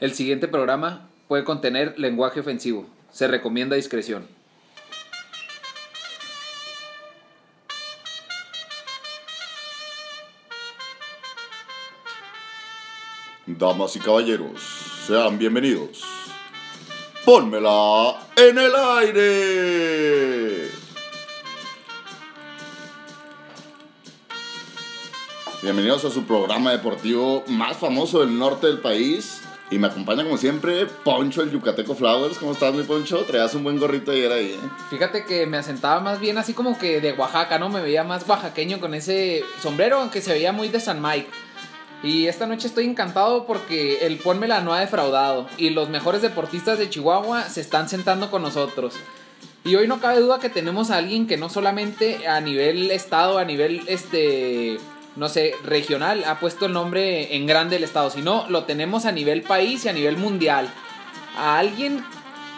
El siguiente programa puede contener lenguaje ofensivo. Se recomienda discreción. Damas y caballeros, sean bienvenidos. Pónmela en el aire. Bienvenidos a su programa deportivo más famoso del norte del país. Y me acompaña como siempre Poncho el Yucateco Flowers. ¿Cómo estás mi Poncho? Traías un buen gorrito ayer ahí, ¿eh? Fíjate que me asentaba más bien así como que de Oaxaca, ¿no? Me veía más oaxaqueño con ese sombrero, aunque se veía muy de San Mike. Y esta noche estoy encantado porque el Pónmela no ha defraudado y los mejores deportistas de Chihuahua se están sentando con nosotros. Y hoy no cabe duda que tenemos a alguien que no solamente a nivel estado, a nivel este no sé, regional ha puesto el nombre en grande del estado, sino lo tenemos a nivel país y a nivel mundial. A alguien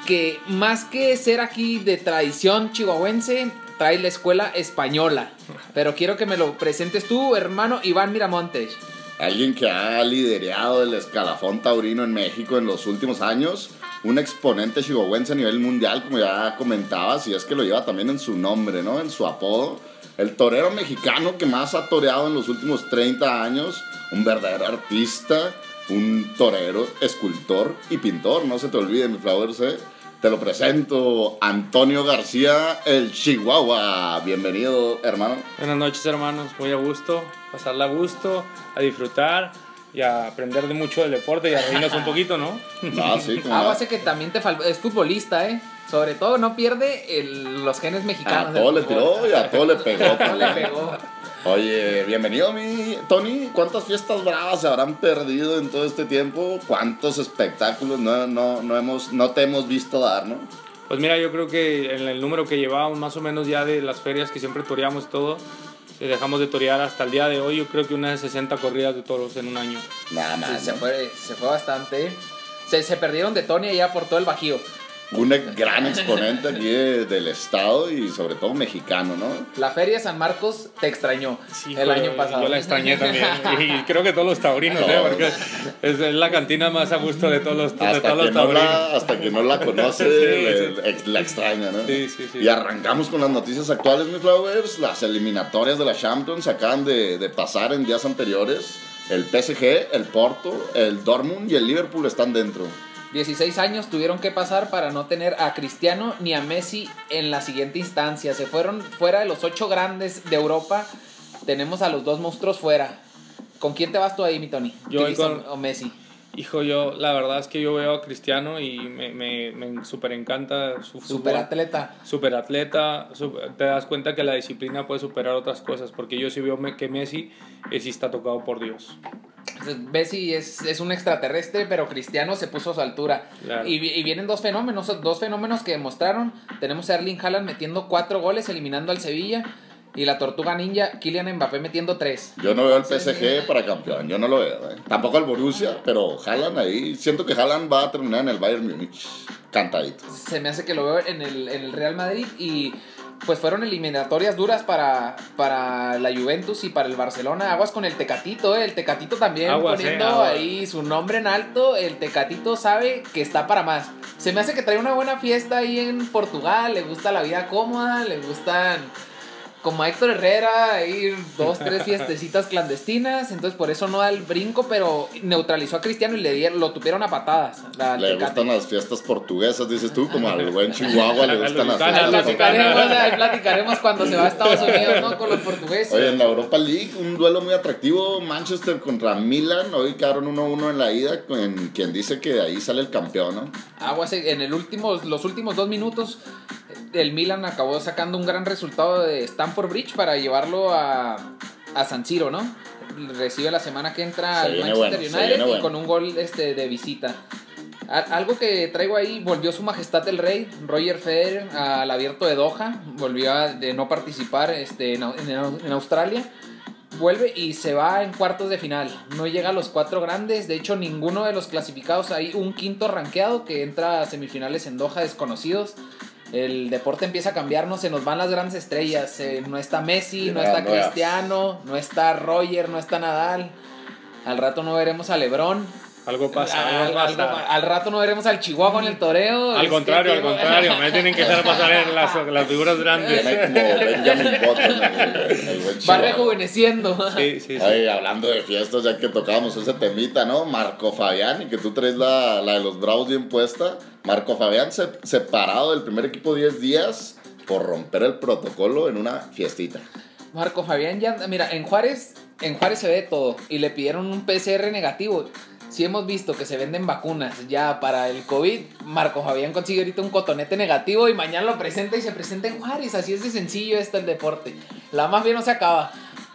que más que ser aquí de tradición chihuahuense, trae la escuela española. Pero quiero que me lo presentes tú, hermano Iván Miramontes. Alguien que ha liderado el escalafón taurino en México en los últimos años. Un exponente chihuahuense a nivel mundial, como ya comentabas, y es que lo lleva también en su nombre, ¿no? En su apodo el torero mexicano que más ha toreado en los últimos 30 años, un verdadero artista, un torero, escultor y pintor, no se te olvide, mi flowers. Te lo presento, Antonio García, el Chihuahua. Bienvenido, hermano. Buenas noches, hermanos. Muy a gusto, pasarla a gusto, a disfrutar y a aprender de mucho del deporte y a reírnos un poquito, ¿no? Ah, sí. Ah, base que también te falta, es futbolista, ¿eh? Sobre todo no pierde el, los genes mexicanos. A todo le tiró y a todo le pegó. A todo le pegó. Oye, bienvenido mi Tony. ¿Cuántas fiestas bravas se habrán perdido en todo este tiempo? ¿Cuántos espectáculos no, no, no, hemos, no te hemos visto dar, no? Pues mira, yo creo que en el número que llevábamos más o menos ya de las ferias que siempre toreamos todo, si dejamos de torear hasta el día de hoy, yo creo que unas 60 corridas de toros en un año. Nada más. Sí, se, fue, se fue bastante. Se, se perdieron de Tony allá por todo el Bajío un gran exponente aquí del estado y sobre todo mexicano, ¿no? La Feria San Marcos te extrañó el año pasado. Yo la extrañé también. y creo que todos los taurinos, ¿eh? Porque es, la cantina más a gusto de todos los, hasta todos que No la, hasta que no la conoce, la extraña, ¿no? Sí, sí, sí. Y arrancamos con las noticias actuales, mi Flowers. Las eliminatorias de la Champions acaban de, de pasar en días anteriores. El PSG, el Porto, el Dortmund y el Liverpool están dentro. 16 años tuvieron que pasar para no tener a Cristiano ni a Messi en la siguiente instancia. Se fueron fuera de los ocho grandes de Europa. Tenemos a los dos monstruos fuera. ¿Con quién te vas tú ahí, mi Tony? Yo voy con o Messi. Hijo, yo la verdad es que yo veo a Cristiano y me, me, me super encanta su fútbol. Super atleta. Super atleta. te das cuenta que la disciplina puede superar otras cosas. Porque yo sí veo que Messi eh, sí está tocado por Dios. Messi es, es, un extraterrestre, pero Cristiano se puso a su altura. Y, y, vienen dos fenómenos, dos fenómenos que demostraron. Tenemos a Erling Haaland metiendo cuatro goles, eliminando al Sevilla. Y la tortuga ninja, Kylian Mbappé metiendo tres. Yo no veo al PSG para campeón, yo no lo veo. ¿eh? Tampoco al Borussia, pero Haaland ahí. Siento que Haaland va a terminar en el Bayern Múnich. Cantadito. Se me hace que lo veo en el, en el Real Madrid y pues fueron eliminatorias duras para, para la Juventus y para el Barcelona. Aguas con el Tecatito, ¿eh? el Tecatito también poniendo ahí su nombre en alto. El Tecatito sabe que está para más. Se me hace que trae una buena fiesta ahí en Portugal. Le gusta la vida cómoda, le gustan como a Héctor Herrera, ir dos, tres fiestecitas clandestinas, entonces por eso no da el brinco, pero neutralizó a Cristiano y le dieron, lo tuvieron a patadas. le gustan las fiestas portuguesas, dices tú, como al buen Chihuahua le gustan las fiestas. Platicaremos, platicaremos cuando se va a Estados Unidos, ¿no? Con los portugueses. Oye, en la Europa League, un duelo muy atractivo, Manchester contra Milan, hoy quedaron 1-1 en la ida, con quien dice que de ahí sale el campeón, ¿no? Aguas, en el último, los últimos dos minutos, el Milan acabó sacando un gran resultado de Stamford Bridge para llevarlo a, a San Siro, ¿no? Recibe la semana que entra al Manchester United y con un gol este, de visita. Algo que traigo ahí, volvió su majestad el rey, Roger Federer, al abierto de Doha, volvió a de no participar este, en, en, Australia, vuelve y se va en cuartos de final, no llega a los cuatro grandes, de hecho ninguno de los clasificados, hay un quinto rankeado que entra a semifinales en Doha desconocidos, el deporte empieza a cambiar, no se nos van las grandes estrellas. Eh, no está Messi, no está Cristiano, no está Roger, no está Nadal. Al rato no veremos a Lebron. Algo pasa, algo Al, pasa. algo- al rato no veremos al Chihuahua en el toreo. Al Es contrario, que- al contrario, me tienen que dejar pasar en las, las figuras grandes. Viene como Benjamin Button, el, el buen Va rejuveneciendo. Sí, sí, sí. Ay, hablando de fiestas, ya que tocábamos ese temita, ¿no? Marco Fabián, y que tú traes la, la de los Bravos bien puesta. Marco Fabián se, separado del primer equipo 10 días por romper el protocolo en una fiestita. Marco Fabián ya, mira, en Juárez, en Juárez se ve todo y le pidieron un PCR negativo. Si hemos visto que se venden vacunas ya para el COVID, Marco Fabián consigue ahorita un cotonete negativo y mañana lo presenta y se presenta en Juárez. Así es de sencillo esto el deporte. La más bien no se acaba.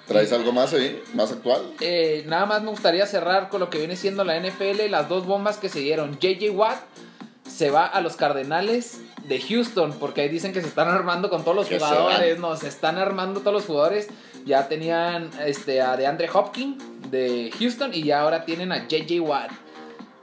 ¿Traes algo más ahí? ¿Más actual? Eh, nada más me gustaría cerrar con lo que viene siendo la NFL, las dos bombas que se dieron. JJ Watt se va a los Cardenales de Houston, porque ahí dicen que se están armando con todos los Que se jugadores, no, se están armando todos los jugadores. Ya tenían este, a DeAndre Hopkins de Houston y ya ahora tienen a JJ Watt.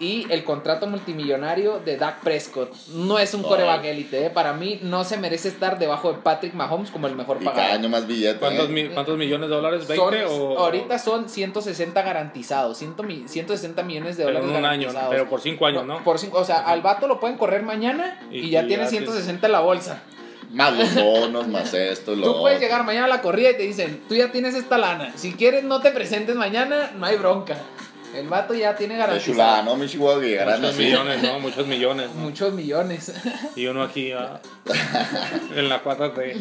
Y el contrato multimillonario de Dak Prescott. No es un coreback élite, ¿eh? para mí no se merece estar debajo de Patrick Mahomes como el mejor Y cada año más billetes. ¿Cuántos, ¿eh? mi- ¿Cuántos millones de dólares? ¿20 Son- o...? ahorita son 160 garantizados, 100 mi- 160 millones de Pero dólares en un año, pero por 5 años, ¿no? Por cinco, o sea, al vato lo pueden correr mañana y, Y- ya y tiene ya 160 en la bolsa. Más los bonos, más esto, lo Tú puedes otro. llegar mañana a la corrida y te dicen, tú ya tienes esta lana. Si quieres no te presentes mañana, no hay bronca. El vato ya tiene Qué garantizado chulada, ¿no? Mi Chihuahua que Muchos millones, ¿no? Muchos millones. ¿no? muchos millones. Y uno aquí ah, en la 4T.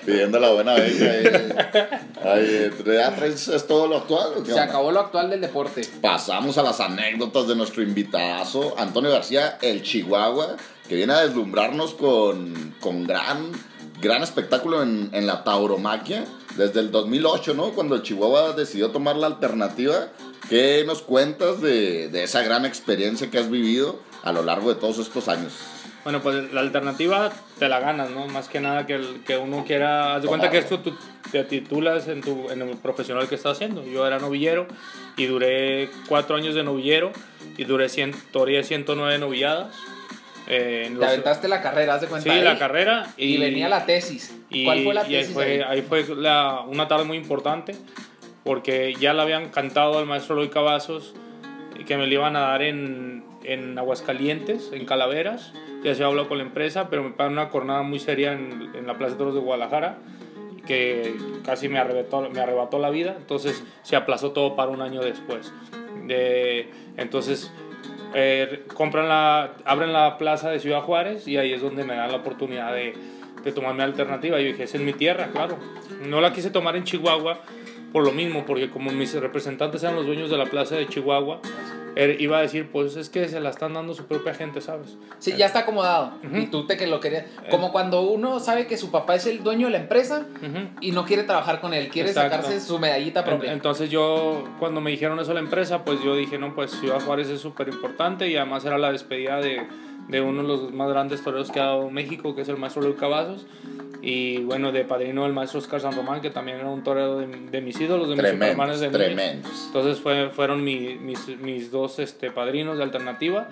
Pidiendo la buena beca. ahí. Ay, ¿Ya traes es todo lo actual? o qué Se onda? acabó lo actual del deporte. Pasamos a las anécdotas de nuestro invitadazo, Antonio García, el Chihuahua, que viene a deslumbrarnos con, con gran, gran espectáculo en, en la tauromaquia desde el 2008, ¿no? Cuando el Chihuahua decidió tomar la alternativa. ¿Qué nos cuentas de, de esa gran experiencia que has vivido a lo largo de todos estos años? Bueno, pues la alternativa te la ganas, ¿no? Más que nada que, el, que uno quiera... Haz de cuenta que esto tú te titulas en, tu, en el profesional que estás haciendo. Yo era novillero y duré cuatro años de novillero y duré 100, toreé 109 novilladas. Eh, en Te los- aventaste la carrera, haz de cuenta. Sí, ahí, la carrera. Y, venía la tesis. y- ¿Cuál fue la y ahí tesis? fue, ahí? ahí fue la- una tarde muy importante porque ya le habían cantado al maestro Eloy Cavazos que me le iban a dar en, en Aguascalientes, en Calaveras. Ya se habló con la empresa, pero me pagan una jornada muy seria en, en la Plaza de Toros de Guadalajara que casi me arrebató, me arrebató la vida. Entonces se aplazó todo para un año después. De, entonces eh, compran la, abren la plaza de Ciudad Juárez y ahí es donde me dan la oportunidad de, de tomar mi alternativa. Yo dije, es mi tierra, claro. No la quise tomar en Chihuahua por lo mismo, porque como mis representantes eran los dueños de la plaza de Chihuahua, iba a decir, pues es que se la están dando su propia gente, ¿sabes? Sí, ya está acomodado. Ujú. Y tú te que lo querías. Como cuando uno sabe que su papá es el dueño de la empresa Ujú. y no quiere trabajar con él, quiere Exacto. sacarse su medallita propia. Entonces yo, cuando me dijeron eso a la empresa, pues yo dije, no, pues Ciudad Juárez es súper importante y además era la despedida de, de uno de los más grandes toreros que ha dado México, que es el maestro Luis Cavazos. Y bueno, de padrino el maestro Oscar San Román, que también era un torero de, de mis ídolos, de mis supermanes Tremendos, de tremendos. Entonces fue, fueron mi- mis, mis dos este, padrinos de alternativa.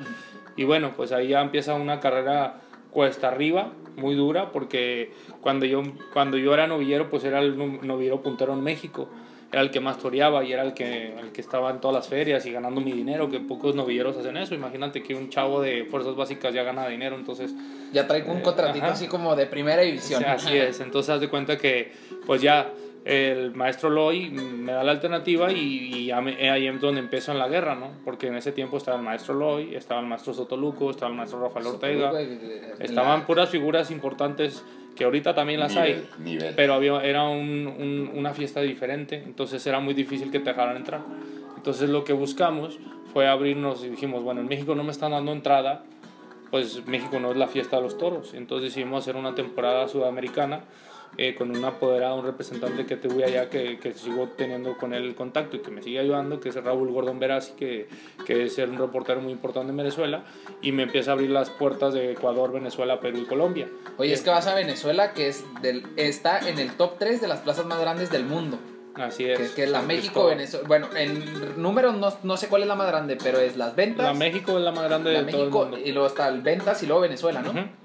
Y bueno, pues ahí ya empieza una carrera cuesta arriba, muy dura, porque cuando yo, cuando yo era novillero, pues era el novillero puntero en México. Era el que más toreaba y era el que, el que estaba en todas las ferias y ganando mi dinero, que pocos novilleros hacen eso. Imagínate que un chavo de fuerzas básicas ya gana dinero, entonces Ya traigo un Eh, contratito ajá. así como de primera división. Sí, así es. Entonces, haz de cuenta que, pues ya, el maestro Loy me da la alternativa y, y ya me- ahí es donde empiezo en la guerra, ¿no? Porque en ese tiempo estaba el maestro Loy, estaba el maestro Sotoluco, estaba el maestro Rafael Ortega. Estaban puras figuras importantes que ahorita también las hay. Nivel, nivel. Pero había, era un- un- una fiesta diferente, entonces era muy difícil que te dejaran entrar. Entonces lo que buscamos fue abrirnos y dijimos, bueno, en México no me están dando entrada, pues México no es la fiesta de los toros. Entonces decidimos hacer una temporada sudamericana eh, con un apoderado, un representante que tuve allá que, que sigo teniendo con él el contacto y que me sigue ayudando, que es Raúl Gordón Verazzi, que, que es un reportero muy importante en Venezuela, y me empieza a abrir las puertas de Ecuador, Venezuela, Perú y Colombia. Oye, es que vas a Venezuela, que es del, está en el top 3 de las plazas más grandes del mundo. Así Que, es. que es la México. Venezuela. Bueno, en números no, no sé cuál es la más grande, pero es las ventas. La México es la más grande la de todo el México mundo. y luego está el ventas y luego Venezuela, ¿no? Ujú. Entonces,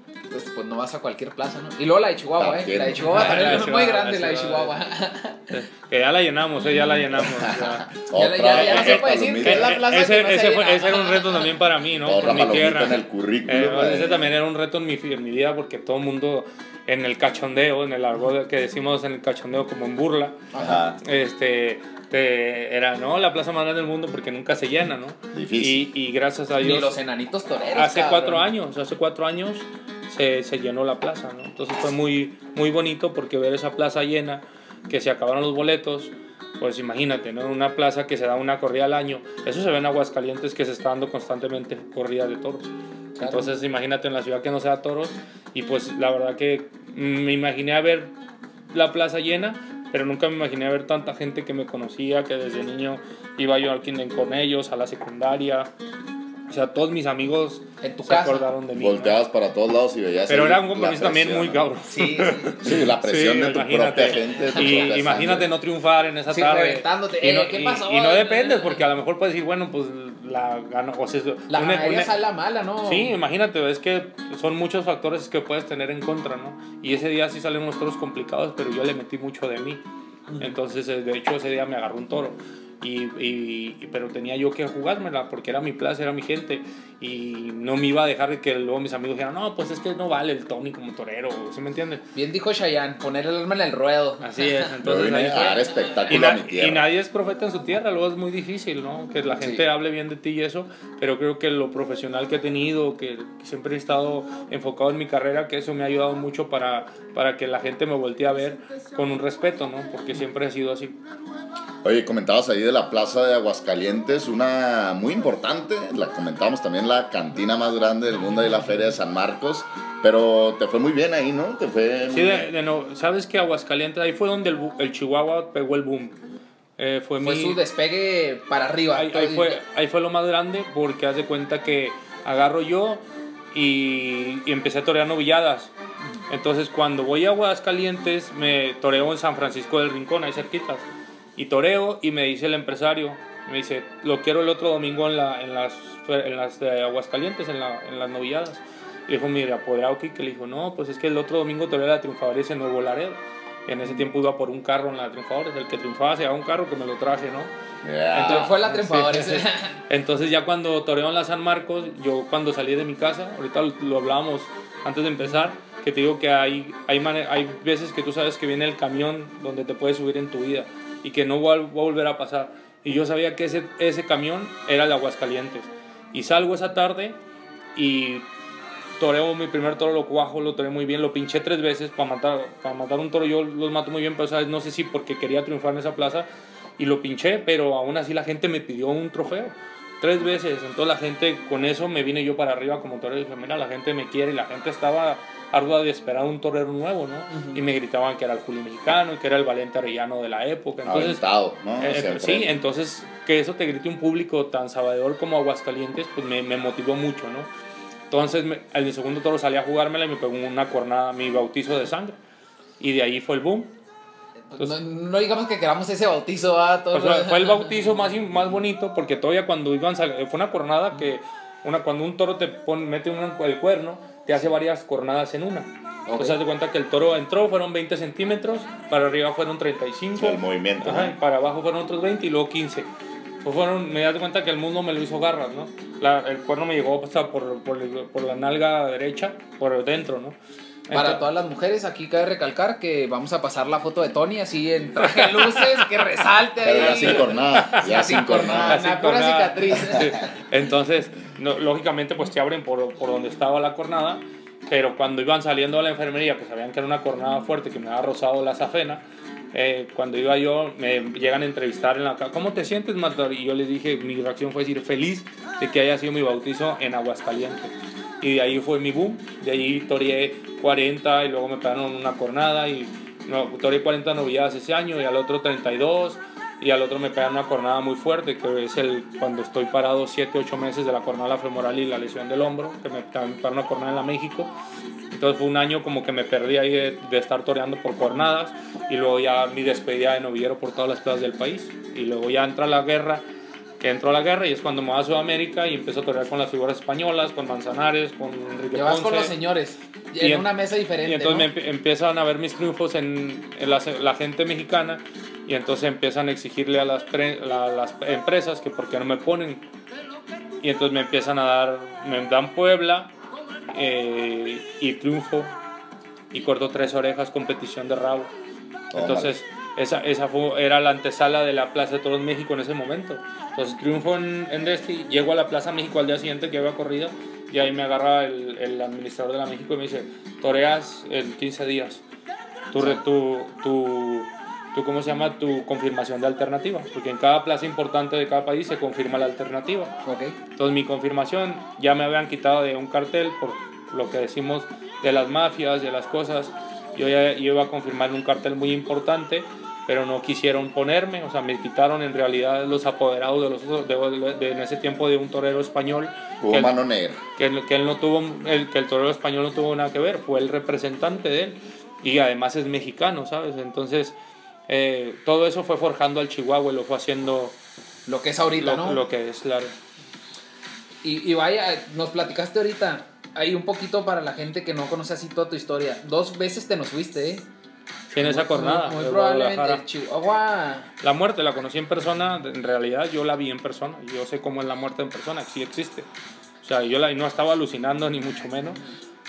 pues no vas a cualquier plaza, ¿no? Y luego la de Chihuahua, ¿eh? La de Chihuahua Ah, también es muy grande, la de Chihuahua. Que ya la llenamos, eh, ya la llenamos. ya. Ya la- ya- ya no se puede decir que es la plaza ese, que no se ese, fue- ese era un reto también para mí, ¿no? Otra Por mi tierra. en el currículum, Eh, ese también era un reto en mi, en mi vida porque todo el mundo en el cachondeo, en el argot que decimos en el cachondeo como en burla, Ajá. este, te- era, ¿no? La plaza más grande del mundo porque nunca se llena, ¿no? Difícil. Y, y gracias a Dios, los enanitos toreros. hace cabrón. cuatro años, hace cuatro años se, se llenó la plaza, ¿no? Entonces fue muy, muy bonito porque ver esa plaza llena, que se acabaron los boletos, pues imagínate, ¿no? Una plaza que se da una corrida al año, eso se ve en Aguascalientes que se está dando constantemente corrida de toros. Claro. Entonces imagínate en la ciudad que no sea toros y pues la verdad que me imaginé a ver la plaza llena, pero nunca me imaginé ver tanta gente que me conocía, que desde niño iba yo al kinder con ellos, a la secundaria. O sea, todos mis amigos En tu se casa. acordaron de mí. ¿no? Volteabas para todos lados y veías. Pero era un compromiso también muy ¿no? cabrón. Sí, sí. Sí, la presión Sí, de tu imagínate. propia gente. tu Y propia imagínate sangre. no triunfar en esa Sí, tarde. reventándote. Y Eh, no, ¿qué y- pasó? y no dependes, porque a lo mejor puedes decir, bueno, pues la ganó. O sea, La una- una- sale la mala, ¿no? Sí, imagínate, es que son muchos factores que puedes tener en contra, ¿no? Y ese día sí salen unos toros complicados, pero yo le metí mucho de mí. Entonces, eh, de hecho, ese día me agarró un toro. Y, y- y- pero tenía yo que jugármela porque era mi plaza, era mi gente. Y no me iba a dejar de que luego mis amigos dijeran, no, pues es que no vale el Tony como torero, ¿sí me entiendes? Bien dijo Chayanne, poner el alma en el ruedo. Así es, entonces vine ahí a dar Y, espectáculo na- a mi tierra. y nadie es profeta en su tierra, luego es muy difícil, ¿no? Que la gente Sí. hable bien de ti y eso, pero creo que lo profesional que he tenido, que, que siempre he estado enfocado en mi carrera, que eso me ha ayudado mucho para, para que la gente me voltee a ver con un respeto, ¿no? Porque siempre ha sido así. Oye, comentabas ahí de la plaza de Aguascalientes, una muy importante, la comentábamos también, la cantina más grande del mundo y la feria de San Marcos, pero te fue muy bien ahí, ¿no? Te fue... Sí, de, de no, sabes que Aguascalientes, ahí fue donde el, el Chihuahua pegó el boom. Eh, fue Fue mi, su despegue para arriba. ahí, ahí fue, ahí fue lo más grande porque haz de cuenta que agarro yo y, y empecé a torear novilladas. Entonces cuando voy a Aguascalientes me toreo en San Francisco del Rincón, ahí cerquitas. Y toreo y me dice el empresario, me dice, lo quiero el otro domingo en, la, en las, en las de Aguascalientes, en, la, en las novilladas. Y le dijo, mira, apoderado que le dijo, no, pues es que el otro domingo toreo la Triunfadores en Nuevo Laredo. En ese tiempo iba por un carro en la Triunfadores, el que triunfaba se daba un carro que me lo traje, ¿no? Ya. Entonces fue la Sí, triunfadora. sí. Entonces ya cuando toreo en la San Marcos, yo cuando salí de mi casa, ahorita lo, lo hablábamos antes de empezar, que te digo que hay, hay, hay veces que tú sabes que viene el camión donde te puedes subir en tu vida y que no va, a volver a pasar. Y yo sabía que ese, ese camión era el de Aguascalientes. Y salgo esa tarde y toreo mi primer toro, lo cuajo, lo toré muy bien, lo pinché tres veces para matar, para matar un toro, yo los mato muy bien, pero ¿sabes? no sé si porque quería triunfar en esa plaza y lo pinché, pero aún así la gente me pidió un trofeo. Tres veces, entonces la gente, con eso me vine yo para arriba como torero y dije, mira, la gente me quiere y la gente estaba ardua de esperar un torero nuevo, ¿no? Ujú. Y me gritaban que era el Juli Mexicano y que era el Valente Arellano de la época. Entonces, Aventado, ¿no? eh, sí, entonces que eso te grite un público tan sabedor como Aguascalientes, pues me, me motivó mucho, ¿no? Entonces, me, al segundo toro salí a jugármela y me pegó una cornada, mi bautizo de sangre. Y de ahí fue el boom. no, no digamos que queramos ese bautizo a todos. Pues fue, fue el bautizo más, más bonito porque todavía cuando iban fue una cornada que una, cuando un toro te pone, mete un- el cuerno, te hace varias cornadas en una. Entonces, haz de cuenta que el toro entró, fueron 20 centímetros, para arriba fueron 35. El movimiento, Ajá, ¿no? y para abajo fueron otros 20 y luego 15. Pues fueron, me das cuenta que el mundo me lo hizo garras, ¿no? La- el cuerno me llegó hasta por, por, por la nalga derecha, por dentro, ¿no? Para Entonces- todas las mujeres, aquí cabe recalcar que vamos a pasar la foto de Tony así en traje de luces, que resalte ahí. Pero ya sin cornada, ya sin cornada. Una pura cornada. cicatriz. Sí. Entonces, no- lógicamente, pues te abren por, por donde estaba la cornada, pero cuando iban saliendo de la enfermería, que sabían que era una cornada fuerte, que me había rozado la safena, eh, cuando iba yo, me llegan a entrevistar en la ¿cómo te sientes, Matador? Y yo les dije, mi reacción fue decir, feliz de que haya sido mi bautizo en Aguascalientes. Y de ahí fue mi boom, de ahí toreé 40 y luego me pegaron una cornada y no, toreé 40 novilladas ese año y al otro 32 y al otro me pegan una cornada muy fuerte, que es el cuando estoy parado 7, 8 meses de la cornada femoral y la lesión del hombro, que me también me pegaron una cornada en la México. Entonces fue un año como que me perdí ahí de, de estar toreando por cornadas y luego ya mi despedida de novillero por todas las plazas del país. Y luego ya entra la guerra que entró a la guerra y es cuando me voy a Sudamérica y empiezo a torear con las figuras españolas, con Manzanares, con Enrique Te vas Ponce. con los señores. Y en en- una mesa diferente. Y entonces ¿no? me empie- empiezan a ver mis triunfos en, en la, la gente mexicana y entonces empiezan a exigirle a las, pre- la- las empresas que por qué no me ponen. Y entonces me empiezan a dar, me dan Puebla eh, y triunfo y corto tres orejas, competición de rabo. Entonces esa, esa fue, era la antesala de la Plaza de Toros México en ese momento. Entonces triunfo en, en Desti, llego a la Plaza México al día siguiente que había corrida y ahí me agarra el, el administrador de la México y me dice, toreas en 15 días. Tu, tu, tu, tu, ¿cómo se llama? Tu confirmación de alternativa. Porque en cada plaza importante de cada país se confirma la alternativa. Ok. Entonces mi confirmación ya me habían quitado de un cartel por lo que decimos de las mafias, de las cosas. Yo ya yo iba a confirmar un cartel muy importante, pero no quisieron ponerme, o sea, me quitaron en realidad los apoderados de los de, de- en ese tiempo de un torero español Hubo que él, mano negra. que, él- que él no tuvo el, que el torero español no tuvo nada que ver, fue el representante de él y además es mexicano, ¿sabes? Entonces eh, todo eso fue forjando al Chihuahua y lo fue haciendo Lo que es ahorita, lo, ¿no? lo que es claro. Y, y vaya, nos platicaste ahorita. Ahí un poquito para la gente que no conoce así toda tu historia. Dos veces te nos fuiste, ¿eh? Sí, en esa Muy- jornada. Muy, de probablemente Chihuahua. La muerte la conocí en persona, en realidad yo la vi en persona, yo sé cómo es la muerte en persona, sí existe. O sea, yo la, no estaba alucinando ni mucho menos,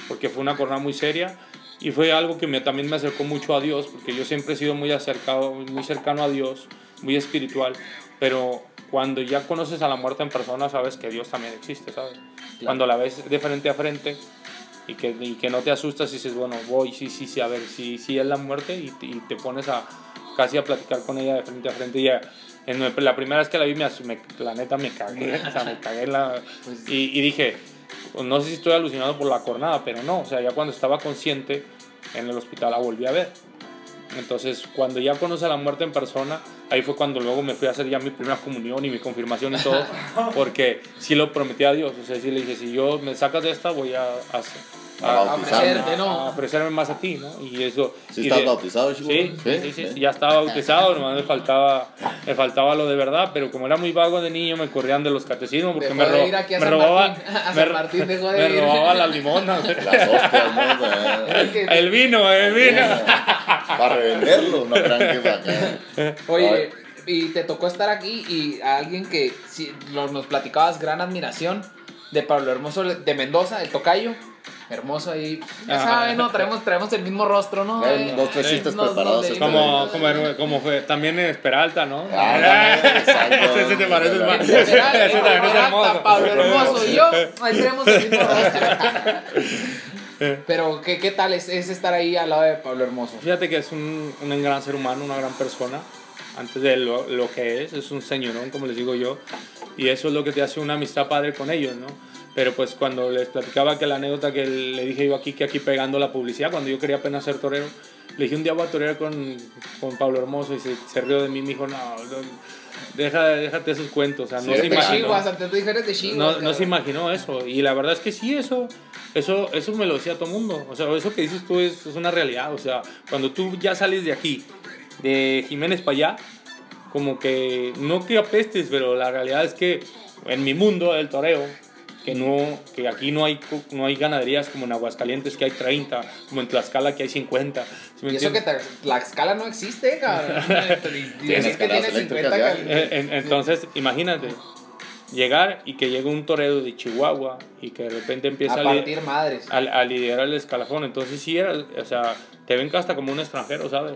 porque fue una jornada muy seria y fue algo que me, también me acercó mucho a Dios, porque yo siempre he sido muy acercado, muy cercano a Dios, muy espiritual, pero cuando ya conoces a la muerte en persona, sabes que Dios también existe, ¿sabes? Cuando la ves de frente a frente y que, y que no te asustas y dices, bueno, voy, sí, sí, sí, a ver, sí, sí es la muerte y, te- y te pones a casi a platicar con ella de frente a frente y ya, en la primera vez que la vi, me, me- la neta me cagué, o sea, me cagué la... Pues- Y, y dije, no sé si estoy alucinado por la cornada, pero no, o sea, ya cuando estaba consciente en el hospital la volví a ver. Entonces, cuando ya conoce a la muerte en persona, ahí fue cuando luego me fui a hacer ya mi primera comunión y mi confirmación y todo, porque sí lo prometí a Dios, o sea, sí le dije, si yo me sacas de esta, voy a, a, A ofrecerte, ¿no? a ofrecerme más a ti, ¿no? Y eso... ¿Sí y estás de- bautizado, Chihuahua? Sí, sí, sí, sí, ya estaba bautizado, nomás me faltaba, me faltaba lo de verdad, pero como era muy vago de niño me corrían de los catecismos porque me, ro- me San robaba, Martín. Me, me robaba las limonas. Las hostias, ¿no? El vino, el vino. Para revenderlo, no crean que acá. Oye, y te tocó estar aquí y a alguien que lo- nos platicabas gran admiración de Pablo Hermoso de Mendoza, el tocayo. Hermoso ahí. Ya saben, ¿no? Traemos, traemos el mismo rostro, ¿no? Eh, dos, tres chistes preparados. nos esta Como, como, como fue, también es Peralta, ¿no? Ah, exacto. Ese te parece más. Ese también es hermoso. Pablo Hermoso y yo, ahí tenemos el mismo rostro. Pero, ¿qué, qué tal es, es estar ahí al lado de Pablo Hermoso? Fíjate que es un, un gran ser humano, una gran persona. Antes de lo, lo que es, es un señorón, como les digo yo. Y eso es lo que te hace una amistad padre con ellos, ¿no? Pero pues cuando les platicaba que la anécdota que le dije yo aquí, que aquí pegando la publicidad, cuando yo quería apenas ser torero, le dije un día voy a torear con, con Pablo Hermoso y se, se rió de mí y me dijo, no, no, deja, déjate esos cuentos, o sea, no Sí, se imaginó. Antes dijeras de. No, se imaginó eso. Y la verdad es que sí, eso, eso, eso me lo decía todo el mundo. O sea, eso que dices tú es, es una realidad. O sea, cuando tú ya sales de aquí, de Jiménez para allá, como que no que apestes, pero la realidad es que en mi mundo del toreo, que, no, que aquí no hay, no hay ganaderías como en Aguascalientes que hay 30, como en Tlaxcala que hay 50. ¿sí me Y eso que entiendes? te- la escala no existe, cabrón. Y- y Tienes que tiene 50 eléctricas ya. cal- Eh, en- entonces, imagínate, llegar y que llegue un torero de Chihuahua y que de repente empieza a a, li- partir madres. a, a liderar el escalafón. Entonces sí era, o sea, te ven hasta como un extranjero, ¿sabes?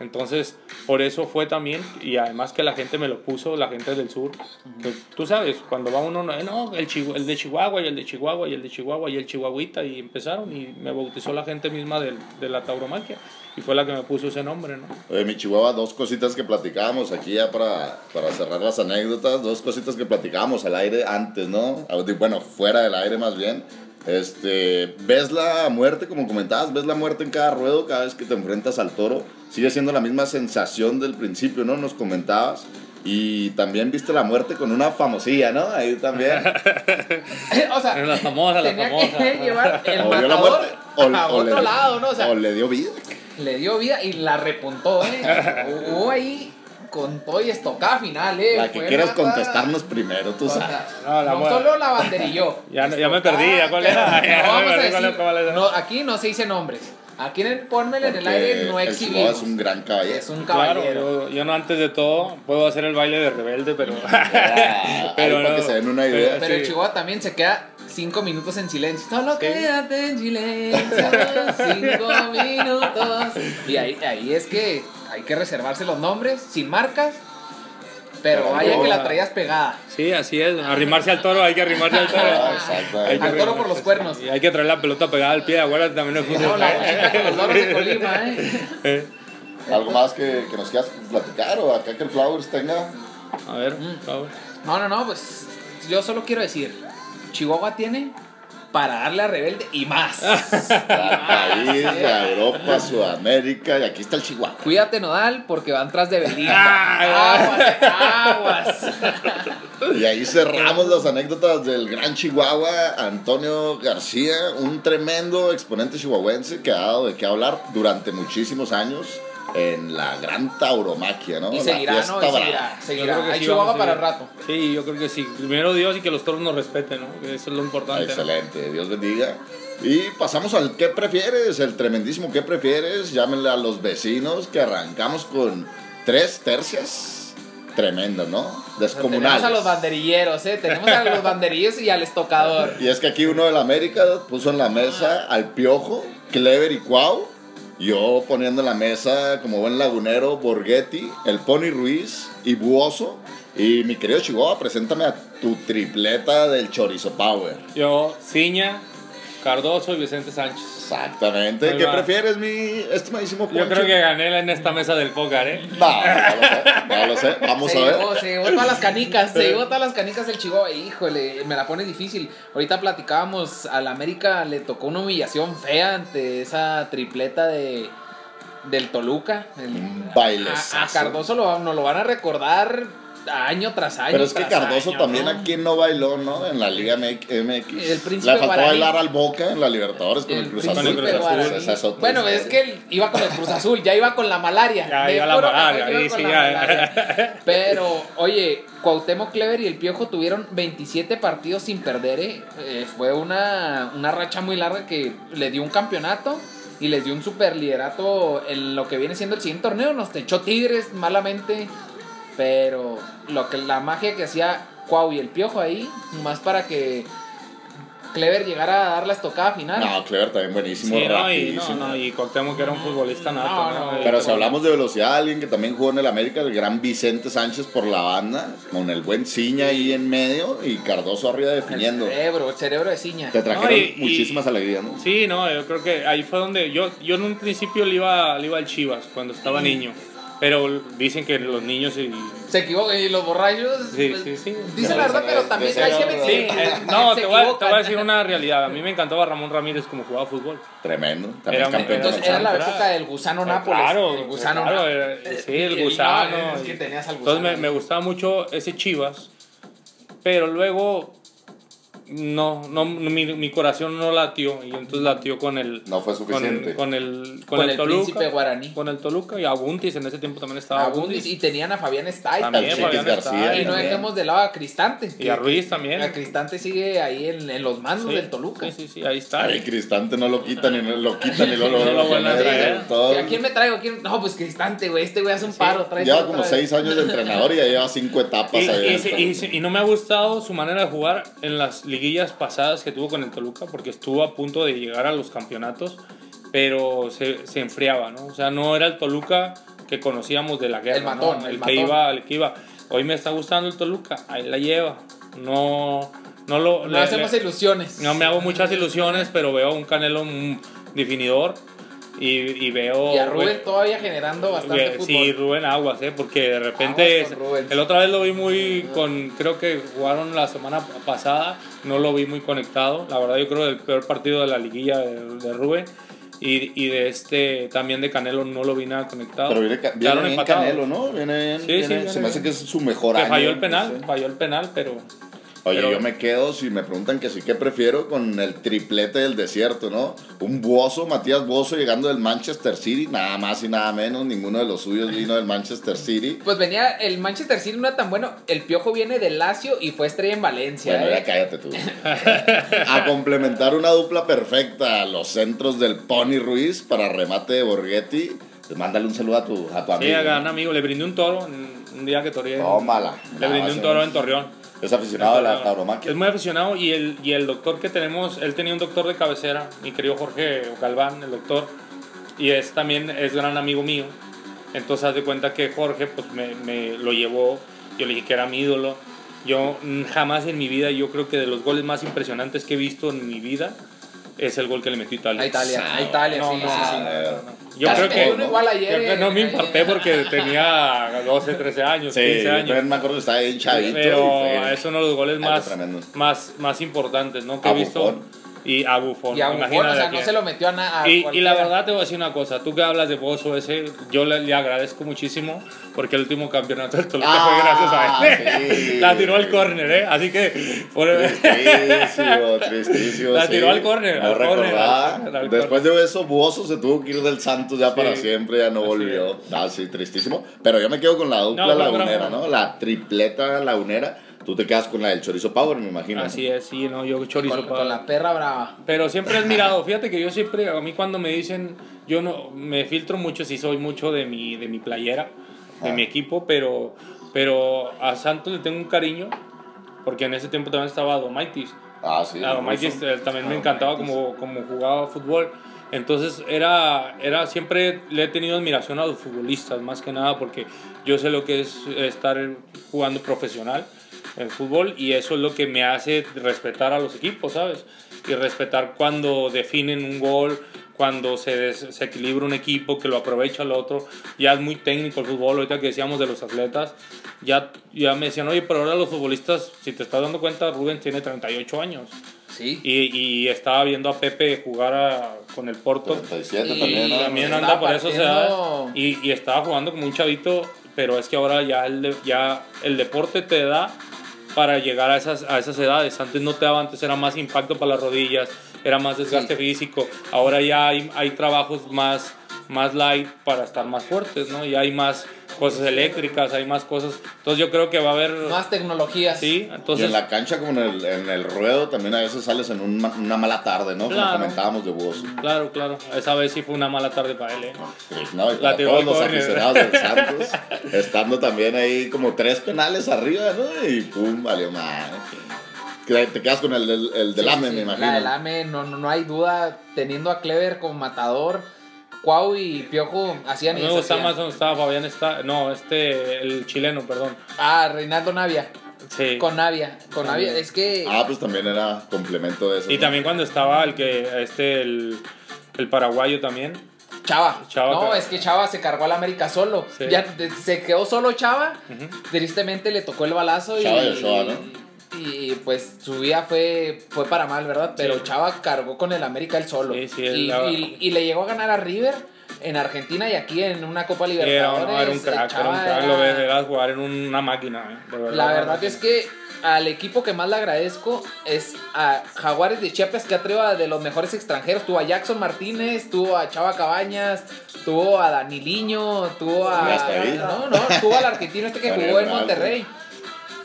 Entonces, por eso fue también, y además que la gente me lo puso, la gente del sur, que tú sabes, cuando va uno, no, no, el, el de Chihuahua y el de Chihuahua y el de Chihuahua y el Chihuahuita, y empezaron y me bautizó la gente misma del- de la tauromaquia, y fue la que me puso ese nombre, ¿no? Oye, mi Chihuahua, dos cositas que platicábamos aquí ya para, para cerrar las anécdotas, dos cositas que platicábamos al aire antes, ¿no? Bueno, fuera del aire más bien. Este, ves la muerte, como comentabas, ves la muerte en cada ruedo, cada vez que te enfrentas al toro. Sigue siendo la misma sensación del principio, ¿no? Nos comentabas. Y también viste la muerte con una famosilla, ¿no? Ahí también. o sea, La famosa, la tenía famosa. que llevar el O vio la muerte, o, a o le, otro lado, ¿no? O sea, o le dio vida. le dio vida y la repuntó, ¿eh? Hubo ahí con todo y estocada final, eh. La que Fue quieras nada- contestarnos primero, tú sabes. No, la no solo la banderilló. Ya no- ya me perdí, ¿ya cuál era? pero Ya no vamos a perdí, ¿cuál decir, era? ¿Cuál era? no, aquí no se dice nombres. Aquí en el Pónmelo en el aire no el exhibimos. Chihuahua es un gran caballero. Es un Claro, caballero. yo, yo no antes de todo puedo hacer el baile de rebelde, pero. Para que se den una idea. Pero el sí. Chihuahua también se queda cinco minutos en silencio. Solo Sí. quédate en silencio, cinco minutos. Y ahí, ahí es que hay que reservarse los nombres, sin marcas. Pero Pero vaya no. que la traías pegada. Sí, así es. Arrimarse al toro, hay que arrimarse al toro. Ah, exacto. Hay que Al toro por los cuernos. Y hay que traer la pelota pegada al pie, acuérdate también es No, fútbol. la con los loros de Colima, ¿eh? ¿Algo más que, que nos quieras platicar o acá que el Flowers tenga? A ver, Mm. favor. No, no, no, pues yo solo quiero decir, Chihuahua tiene para darle a Rebelde y más. País, a Europa, Sudamérica, y aquí está el Chihuahua. Cuídate, Nodal, porque van tras de Belinda. Aguas, aguas. Y ahí cerramos las anécdotas del gran Chihuahua, Antonio García, un tremendo exponente chihuahuense que ha dado de qué hablar durante muchísimos años en la gran tauromaquia, ¿no? Y La seguirá, fiesta ¿no? Y brava. seguirá, Yo seguirá. creo que Hay sí Chihuahua vamos a para rato. Sí, yo creo que sí. Primero Dios y que los toros nos respeten, ¿no? Que Eso es lo importante. ¿no? Excelente, Dios bendiga. Y pasamos al ¿qué prefieres? El tremendísimo ¿qué prefieres? Llámenle a los vecinos que arrancamos con tres tercias. Tremendo, ¿no? Descomunales. Tenemos a los banderilleros, ¿eh? Tenemos a los banderilleros y al estocador. Y es que aquí uno de la América puso en la mesa al Piojo, Clever y Cuau. Yo poniendo en la mesa como buen lagunero, Borghetti, el Pony Ruiz y Buoso. Y mi querido Chihuahua, preséntame a tu tripleta del Chorizo Power. Yo, Ciña, Cardoso y Vicente Sánchez. Exactamente. ¿Qué prefieres, mi estimadísimo Poncho? Yo creo que gané en esta mesa del póker, ¿eh? No, no lo sé, no lo sé. Vamos se a ver. llevó, se llevó todas las canicas, se llevó todas las canicas del Chihuahua. Híjole, me la pone difícil. Ahorita platicábamos, al América le tocó una humillación fea ante esa tripleta de del Toluca. El- Un a, a Cardoso lo, nos lo van a recordar año tras año. Pero es que Cardoso año, también ¿no? aquí no bailó, ¿no? En la Liga MX. El príncipe Le faltó guaraní. bailar al Boca en la Libertadores con el, El Cruz Azul. Cruz es bueno, es que él iba con el Cruz Azul, ya iba con la malaria. Ya iba la malaria, iba con sí, la ya. malaria. Pero, oye, Cuauhtémoc Clever y el Piojo tuvieron 27 partidos sin perder, ¿eh? Eh, fue una, una racha muy larga que le dio un campeonato y les dio un super liderato en lo que viene siendo el siguiente torneo. Nos echó Tigres malamente, pero lo que la magia que hacía Cuau y el Piojo ahí, más para que Clever llegara a dar la estocada final. No, Clever también buenísimo, Sí, no, y, no, rapidísimo. no, y Cuauhtémoc que era un futbolista nato, No, ¿no? no, Y- Pero si hablamos de velocidad, alguien que también jugó en el América, el gran Vicente Sánchez por la banda, con el buen Ciña ahí en medio y Cardoso arriba el definiendo. cerebro, el cerebro de ciña. Te trajeron No, y- y- muchísimas alegrías, ¿no? Sí, no, yo creo que ahí fue donde yo, yo en un principio le iba, le iba al Chivas cuando estaba niño. Pero dicen que los niños y... Se equivocan y los borrachos. Sí, pues, sí, sí. Dicen la verdad, pero también hay que Sí, eh, no, te voy, a, te voy a decir una realidad. A mí me encantaba Ramón Ramírez como jugaba fútbol. Tremendo. También Era- campeón Entonces era la época del gusano Nápoles. Claro, el gusano claro, Nápoles. era- sí, el Y- y- gusano. no, es que y- tenías al Entonces me gustaba mucho ese Chivas, pero luego no, no mi, mi corazón no latió y entonces latió con el No fue suficiente. con, con el con, Con el, el Toluca, príncipe guaraní. con el Toluca y Abuntis en ese tiempo también estaba Abundis y tenían a Fabián Stay. también, Chiquis Fabián García. Y no también. dejemos de lado a Cristante. y a Ruiz también. A Cristante sigue ahí en, en los mandos Sí, del Toluca. Sí, sí, sí, ahí está. Ay, Cristante no lo quitan y no lo quitan y lo, lo, No lo vuelven a traer. todo. ¿A quién me traigo? ¿Quién? No, pues Cristante, güey. Este güey hace un paro. trae Lleva como seis años de entrenador y ya lleva cinco etapas Y, ahí. y- y- y no me ha gustado su manera de jugar en las liguillas pasadas que tuvo con el Toluca, porque estuvo a punto de llegar a los campeonatos, pero se, se enfriaba, ¿no? O sea, no era el Toluca que conocíamos de la guerra, El matón, ¿no? el el, matón. que iba, el que iba. Hoy me está gustando el Toluca, ahí la lleva. No, no lo. No le- hacemos le- ilusiones. no me hago muchas ilusiones, pero veo un Canelo mm, definidor y, y veo. Y a Rubén todavía generando bastante fútbol. Sí, Rubén Aguas, ¿eh? Porque de repente. Rubén. el otra vez lo vi muy con. Creo que jugaron la semana pasada. No lo vi muy conectado. La verdad, yo creo que el peor partido de la liguilla de, de Rubén. Y, y de este. También de Canelo no lo vi nada conectado. Pero viene, viene bien. Canelo, ¿no? Viene bien. Sí, viene- sí, viene se me hace que es su mejor Que año. falló el no penal. sé. Falló el penal, pero. Oye, Pero- yo me quedo, si me preguntan que sí, ¿qué prefiero? Con el triplete del desierto, ¿no? Un Buoso, Matías Buoso, llegando del Manchester City, nada más y nada menos, ninguno de los suyos vino del Manchester City. Pues venía, el Manchester City no era tan bueno. El Piojo viene del Lazio y fue estrella en Valencia. Bueno, ¿eh? ya cállate tú. A complementar una dupla perfecta, los centros del Pony Ruiz para remate de Borghetti. Pues mándale un saludo a tu, a tu Sí, amigo. a amigo. Le brindé un toro un día que toreé. Tómala. Le brindé un toro en Torreón. Es aficionado a la tauromaquia. Es muy aficionado y el, y el doctor que tenemos, él tenía un doctor de cabecera, mi querido Jorge Galván, el doctor, y es también es gran amigo mío. Entonces haz de cuenta que Jorge pues me, me lo llevó, yo le dije que era mi ídolo. Yo mm, jamás en mi vida, yo creo que de los goles más impresionantes que he visto en mi vida es el gol que le metió Italia. A Italia, a Italia, No, sí, no, sí, sí. no, Yo creo que. Igual ayer, creo que no me eh, porque tenía 12, 13 años, Sí, 15 yo años. también me acuerdo que estaba bien chavito. Pero es uno de los goles más, más, más importantes ¿no? que A he visto. Buffon. Y a Buffon. Y a imagínate o sea, no se lo metió a nada. y, y la verdad te voy a decir una cosa, tú que hablas de Bozo ese, yo le, le agradezco muchísimo porque el último campeonato del Toluca Ah, fue gracias a él. sí. la tiró al córner, ¿eh? Así que... por- Tristísimo, tristísimo. La sí. tiró al córner, No recordaba. Después de eso, Buoso se tuvo que ir del Santos ya para Sí. siempre, ya no Así volvió. Ah, sí, tristísimo. Pero yo me quedo con la dupla No, lagunera. ¿no? La tripleta lagunera. Tú te quedas con la del Chorizo Power, me imagino. Así es, sí, no, yo chorizo con, para- con la perra brava. Pero siempre he admirado, fíjate que yo siempre, a mí cuando me dicen, yo no, me filtro mucho, si soy mucho de mi, de mi playera, de Ah. mi equipo, pero, pero a Santos le tengo un cariño, porque en ese tiempo también estaba Domaitis. Ah, sí. A Domaitis también me Ah, encantaba Domaitis. como, como jugaba fútbol. Entonces era, era, siempre le he tenido admiración a los futbolistas, más que nada, porque yo sé lo que es estar jugando profesional en fútbol y eso es lo que me hace respetar a los equipos, ¿sabes? Y respetar cuando definen un gol, cuando se, des- se equilibra un equipo, que lo aprovecha el otro. Ya es muy técnico el fútbol, ahorita que decíamos de los atletas, ya, ya me decían, oye, pero ahora los futbolistas, si te estás dando cuenta, Rubén tiene 38 años. Sí. Y, y estaba viendo a Pepe jugar a- con el Porto. 37 Y también, ¿no? También anda por eso, o sea, partiendo- y, y estaba jugando como un chavito, pero es que ahora ya el, de- ya el deporte te da para llegar a esas, a esas edades. Antes no te daba, antes era más impacto para las rodillas, era más desgaste físico. Ahora ya hay, hay trabajos más, más light para estar más fuertes, ¿no? Ya hay más cosas eléctricas, hay más cosas. Entonces yo creo que va a haber... Más tecnologías. Sí, y entonces... en la cancha como en el, en el ruedo también a veces sales en un una mala tarde, ¿no? Como Claro. comentábamos de Buoso. Claro, claro. Esa vez sí fue una mala tarde para él, ¿eh? No, y La para todos los aficionados del Santos, estando también ahí como tres penales arriba, ¿no? Y pum, valió mal. Que Te quedas con el, el, el del Sí, AME, sí, me La imagino. del AME, no, no, no hay duda. Teniendo a Clever como matador, Cuau y Piojo A hacían mí y me gusta más donde estaba Fabián, está, no, este, el chileno, perdón. Ah, Reinaldo Navia. Sí. Con Navia. Con Navia. Es que. Ah, pues también era complemento de eso. Y ¿no? también cuando estaba el que, este, el, el paraguayo también. Chava. Chava, no, es que Chava se cargó al América solo. Sí. Ya se quedó solo Chava. Tristemente le tocó el balazo Chava y. y Ochoa, ¿no? Y pues su vida fue, fue para mal, ¿verdad? Pero Sí. Chava cargó con el América él solo. Sí, sí, y, y- y le llegó a ganar a River en Argentina y aquí en una Copa Era, Libertadores. no, era un crack, era un crack, lo ves, era jugar en una máquina, eh, verdad. La verdad es que al equipo que más le agradezco es a Jaguares de Chiapas, que ha traído a de los mejores extranjeros. Tuvo a Jackson Martínez, tuvo a Chava Cabañas, tuvo a Daniliño, tuvo a. No, no, tuvo al argentino este que jugó en. Monterrey.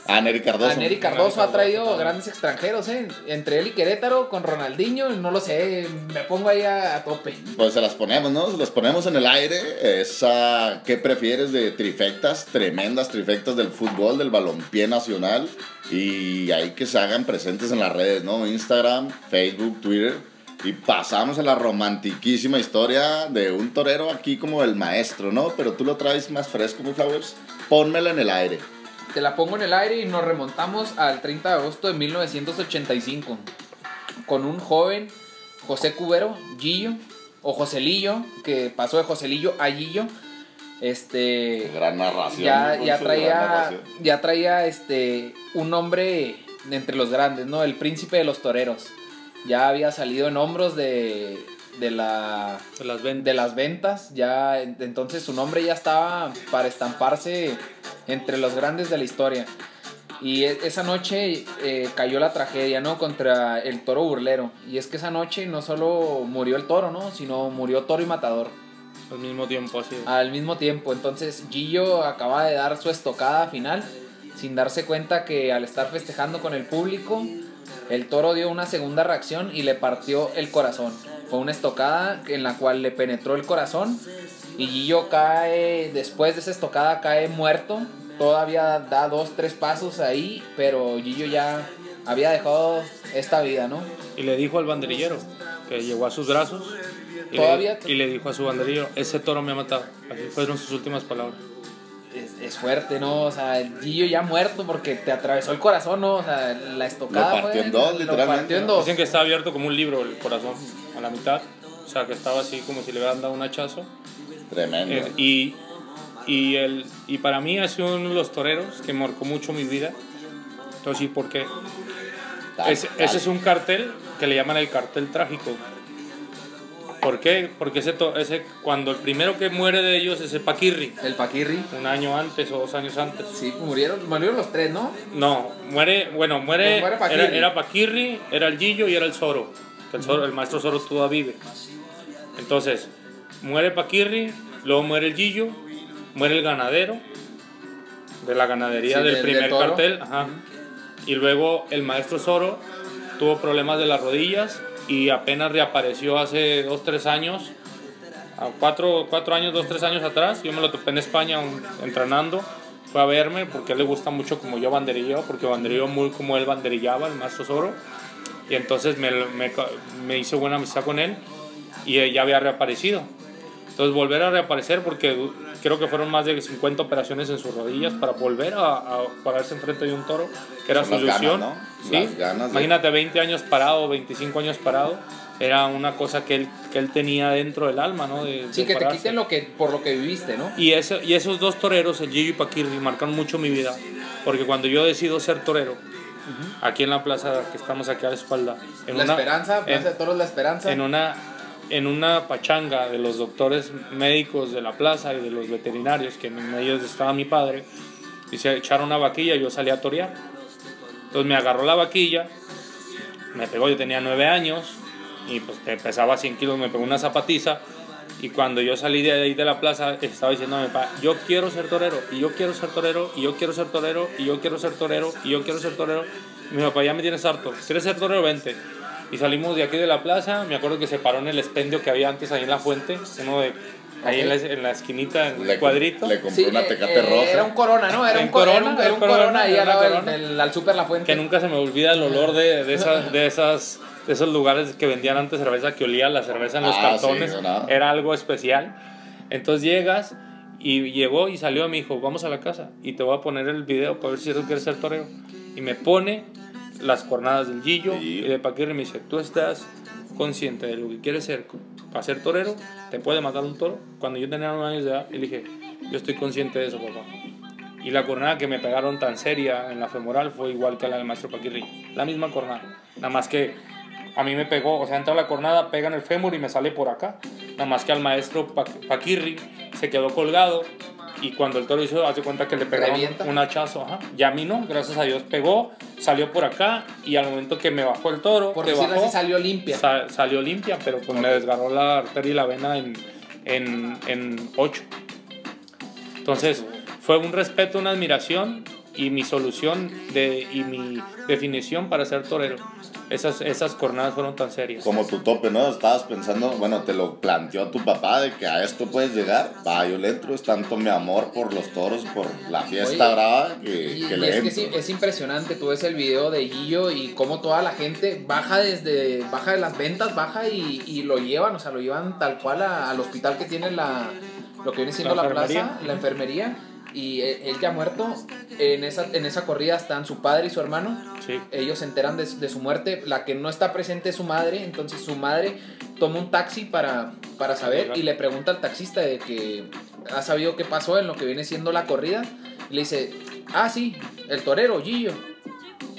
Ah, Neri Cardoso. A Neri Cardoso ha Cardoso traído también. grandes extranjeros, ¿eh? Entre él y Querétaro, con Ronaldinho, no lo sé, me pongo ahí a, a tope. Pues se las ponemos, ¿no? Se las ponemos en el aire. Esa, ¿qué prefieres de trifectas? Tremendas trifectas del fútbol, del balompié nacional. Y ahí que se hagan presentes en las redes, ¿no? Instagram, Facebook, Twitter. Y pasamos a la romantiquísima historia de un torero aquí como el maestro, ¿no? Pero tú lo traes más fresco, mi Flowers. Pónmela en el aire. Te la pongo en el aire y nos remontamos al 30 de agosto de 1985 con un joven José Cubero, Gillo, o Joselillo, que pasó de Joselillo a Gillo. Este Gran narración. ya, ya traía narración. ya traía este un nombre de entre los grandes, ¿no? El príncipe de los toreros. Ya había salido en hombros de, de la De las ventas. de las ventas, ya en- entonces su nombre ya estaba para estamparse entre los grandes de la historia. Y e- esa noche eh, cayó la tragedia, ¿no? Contra el toro burlero. Y es que esa noche no solo murió el toro, ¿no? Sino murió toro y matador Al mismo tiempo, así. es. al mismo tiempo. Entonces Gillo acaba de dar su estocada final sin darse cuenta que al estar festejando con el público, el toro dio una segunda reacción y le partió el corazón. Fue una estocada en la cual le penetró el corazón y Gillo cae, después de esa estocada cae muerto. Todavía da dos, tres pasos ahí, pero Gillo ya había dejado esta vida, ¿no? Y le dijo al banderillero que llegó a sus brazos. Y, Todavía- le, y le dijo a su banderillero: Ese toro me ha matado. Así fueron sus últimas palabras. es, es fuerte, ¿no? O sea, el Gillo ya muerto porque te atravesó el corazón, ¿no? O sea, la estocada Lo partió en dos, literalmente. partió en dos. Dicen que está abierto como un libro el corazón a la mitad. O sea, que estaba así como si le hubieran dado un hachazo. Tremendo. Eh, y, y, el, y para mí ha sido uno de los toreros que marcó mucho mi vida. Entonces, sí, ¿por qué? Dale, Ese, dale. ese es un cartel que le llaman el cartel trágico. ¿Por qué? Porque ese, to- ese, cuando el primero que muere de ellos es el Paquirri, El Paquirri. un año antes o dos años antes. Sí, murieron, murieron los tres, ¿no? No, muere, bueno, muere, Pues muere Paquirri. era, era Paquirri, era el Gillo y era el Zoro. El, Zoro- el maestro Zoro todavía vive. Entonces, muere Paquirri, luego muere el Gillo, muere el ganadero de la ganadería Sí, del primer cartel. ajá. Y luego el maestro Zoro tuvo problemas de las rodillas y apenas reapareció hace dos, tres años. A cuatro, cuatro años, dos, tres años atrás, yo me lo topé en España un- entrenando. Fue a verme porque a él le gusta mucho como yo banderillo, porque banderillo muy como él banderillaba, el maestro Zoro. Y entonces me, me, me hice buena amistad con él y ya había reaparecido. Entonces volver a reaparecer porque creo que fueron más de 50 operaciones en sus rodillas para volver a, a pararse enfrente de un toro, que era Son su ilusión. ganas, ¿no? ¿sí? Ganas Imagínate 20 años parado, 25 años parado, era una cosa que él, que él tenía dentro del alma, ¿no? De, Sí, de que te pararse. quiten lo que, por lo que viviste, ¿no? Y, ese, y esos dos toreros, el Gillo y Paquirri, marcaron mucho mi vida. Porque cuando yo decido ser torero, aquí en la plaza que estamos aquí a la espalda, en la una, Esperanza, Plaza en- de Toros La Esperanza. en una en una pachanga de los doctores médicos de la plaza y de los veterinarios, que en ellos estaba mi padre, y se echaron una vaquilla y yo salí a torear. Entonces me agarró la vaquilla, me pegó, yo tenía nueve años, y pues pesaba 100 kilos, me pegó una zapatiza, y cuando yo salí de ahí de la plaza, estaba diciendo a mi papá, yo quiero ser torero, y yo quiero ser torero, y yo quiero ser torero, y yo quiero ser torero, y yo quiero ser torero. Y mi papá, ya me tienes harto, ¿quieres ser torero? Vente. Y salimos de aquí de la plaza, me acuerdo que se paró en el expendio que había antes ahí en la fuente, uno de ahí en, la, en la esquinita, en Le el cuadrito. Le compró Sí, una tecate eh, roja. Era un corona, ¿no? Era un corona, era un Corona, corona ahí era al lado del, Corona. del- al Super La Fuente. que nunca se me olvida el olor de, de, esas, de, esas, de esos lugares que vendían antes cerveza, que olía la cerveza en los Ah, cartones. sí, ¿no? Era algo especial. Entonces llegas y llegó y salió y me dijo, vamos a la casa y te voy a poner el video para ver si tú quieres ser torero. Y me pone las cornadas del Gillo y de Paquirri me dice, tú estás consciente de lo que quieres ser para ser torero, te puede matar un toro. Cuando yo tenía nueve años de edad, le dije, yo estoy consciente de eso, papá. Y la cornada que me pegaron tan seria en la femoral fue igual que la del maestro Paquirri. La misma cornada. Nada más que a mí me pegó, o sea, entra la cornada, pega en el fémur y me sale por acá. Nada más que al maestro Pa- Paquirri se quedó colgado y cuando el toro hizo, hace cuenta que le pegaron Revienta. un hachazo. Ajá. Y a mí no, gracias a Dios pegó, salió por acá y al momento que me bajó el toro, Por decirlo bajó, así, salió limpia. sa- salió limpia, pero pues me desgarró la arteria y la vena en, en, en 8. Entonces, fue un respeto, una admiración y mi solución de, y mi definición para ser torero. Esas, esas jornadas fueron tan serias. Como tu tope, ¿no? Estabas pensando, bueno, te lo planteó tu papá de que a esto puedes llegar. Va, yo le entro, es tanto mi amor por los toros, por la fiesta Oye, brava, que, Y, que y le es que entro. sí, es impresionante, tú ves el video de Gillo y cómo toda la gente baja desde, baja de las ventas, baja y, y lo llevan, o sea, lo llevan tal cual a- al hospital que tiene la, lo que viene siendo La la, plaza, la enfermería, y él, él ya muerto, en esa, en esa corrida están su padre y su hermano, Sí. ellos se enteran de, su- de su muerte, la que no está presente es su madre, entonces su madre toma un taxi para, para saber y le pregunta al taxista de que ha sabido qué pasó en lo que viene siendo la corrida, y le dice, ah, sí, el torero, Gillo,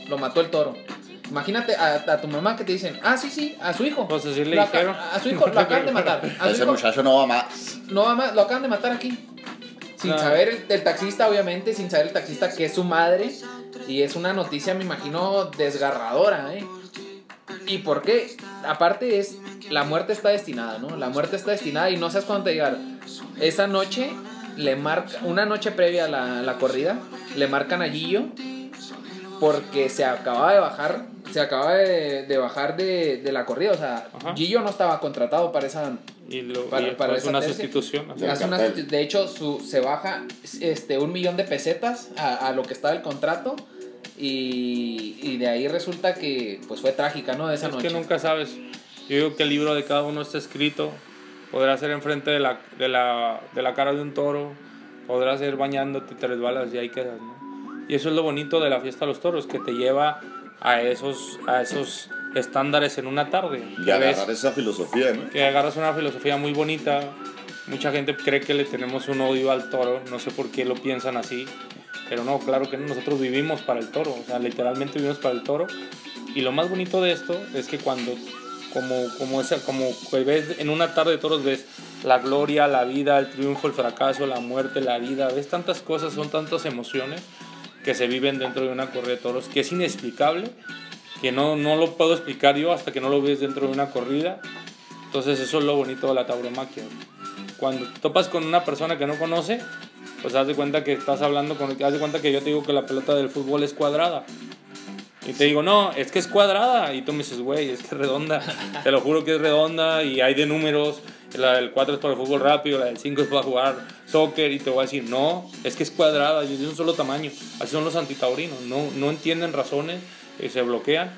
lo mató el toro. Imagínate a, a tu mamá que te dicen, ah, sí, sí, a su hijo. Pues así le dijeron. a su hijo lo acaban de matar. A su Ese hijo, muchacho no va más. no va más, lo acaban de matar aquí. Sin saber el, el taxista, obviamente, sin saber el taxista que es su madre, Y es una noticia, me imagino, desgarradora, ¿eh? ¿Y por qué? Aparte es, la muerte está destinada, ¿no? La muerte está destinada y no sabes cuándo te llegar. Esa noche le marca, una noche previa a la, la corrida, le marcan a Gillo porque se acababa de bajar, se acaba de, de bajar de, de la corrida, o sea, Ajá. Gillo no estaba contratado para esa Y, lo, Para- y para esa una sustitución. Hace una- de hecho, su, se baja este, un millón de pesetas a, a lo que estaba el contrato. Y, y de ahí resulta que pues fue trágica, ¿no? Esa es noche. que nunca sabes. Yo digo que el libro de cada uno está escrito. Podrá ser enfrente de la, de la, de la cara de un toro. Podrá ser bañándote y te resbalas y ahí quedas, ¿no? Y eso es lo bonito de la fiesta de los toros, que te lleva a esos, a esos estándares en una tarde. Y Que ves- agarrar esa filosofía, ¿no? que agarras una filosofía muy bonita. Mucha gente cree que le tenemos un odio al toro, no sé por qué lo piensan así, pero no, claro que no, nosotros vivimos para el toro, o sea, literalmente vivimos para el toro. Y lo más bonito de esto es que cuando, como, como, esa, como ves en una tarde de toros, ves la gloria, la vida, el triunfo, el fracaso, la muerte, la vida, ves tantas cosas, son tantas emociones que se viven dentro de una corrida de toros, que es inexplicable, que no, no lo puedo explicar yo hasta que no lo ves dentro de una corrida. Entonces eso es lo bonito de la tauromaquia. Cuando te topas con una persona que no conoce, pues haz de cuenta que estás hablando con... Haz de cuenta que yo te digo que la pelota del fútbol es cuadrada. Y te digo, no, es que es cuadrada. Y tú me dices, güey, es que es redonda. Te lo juro que es redonda y hay de números. La del 4 es para el fútbol rápido, la del 5 es para jugar soccer. Y te voy a decir, no, es que es cuadrada y es de un solo tamaño. Así son los antitaurinos. No, no entienden razones, y se bloquean.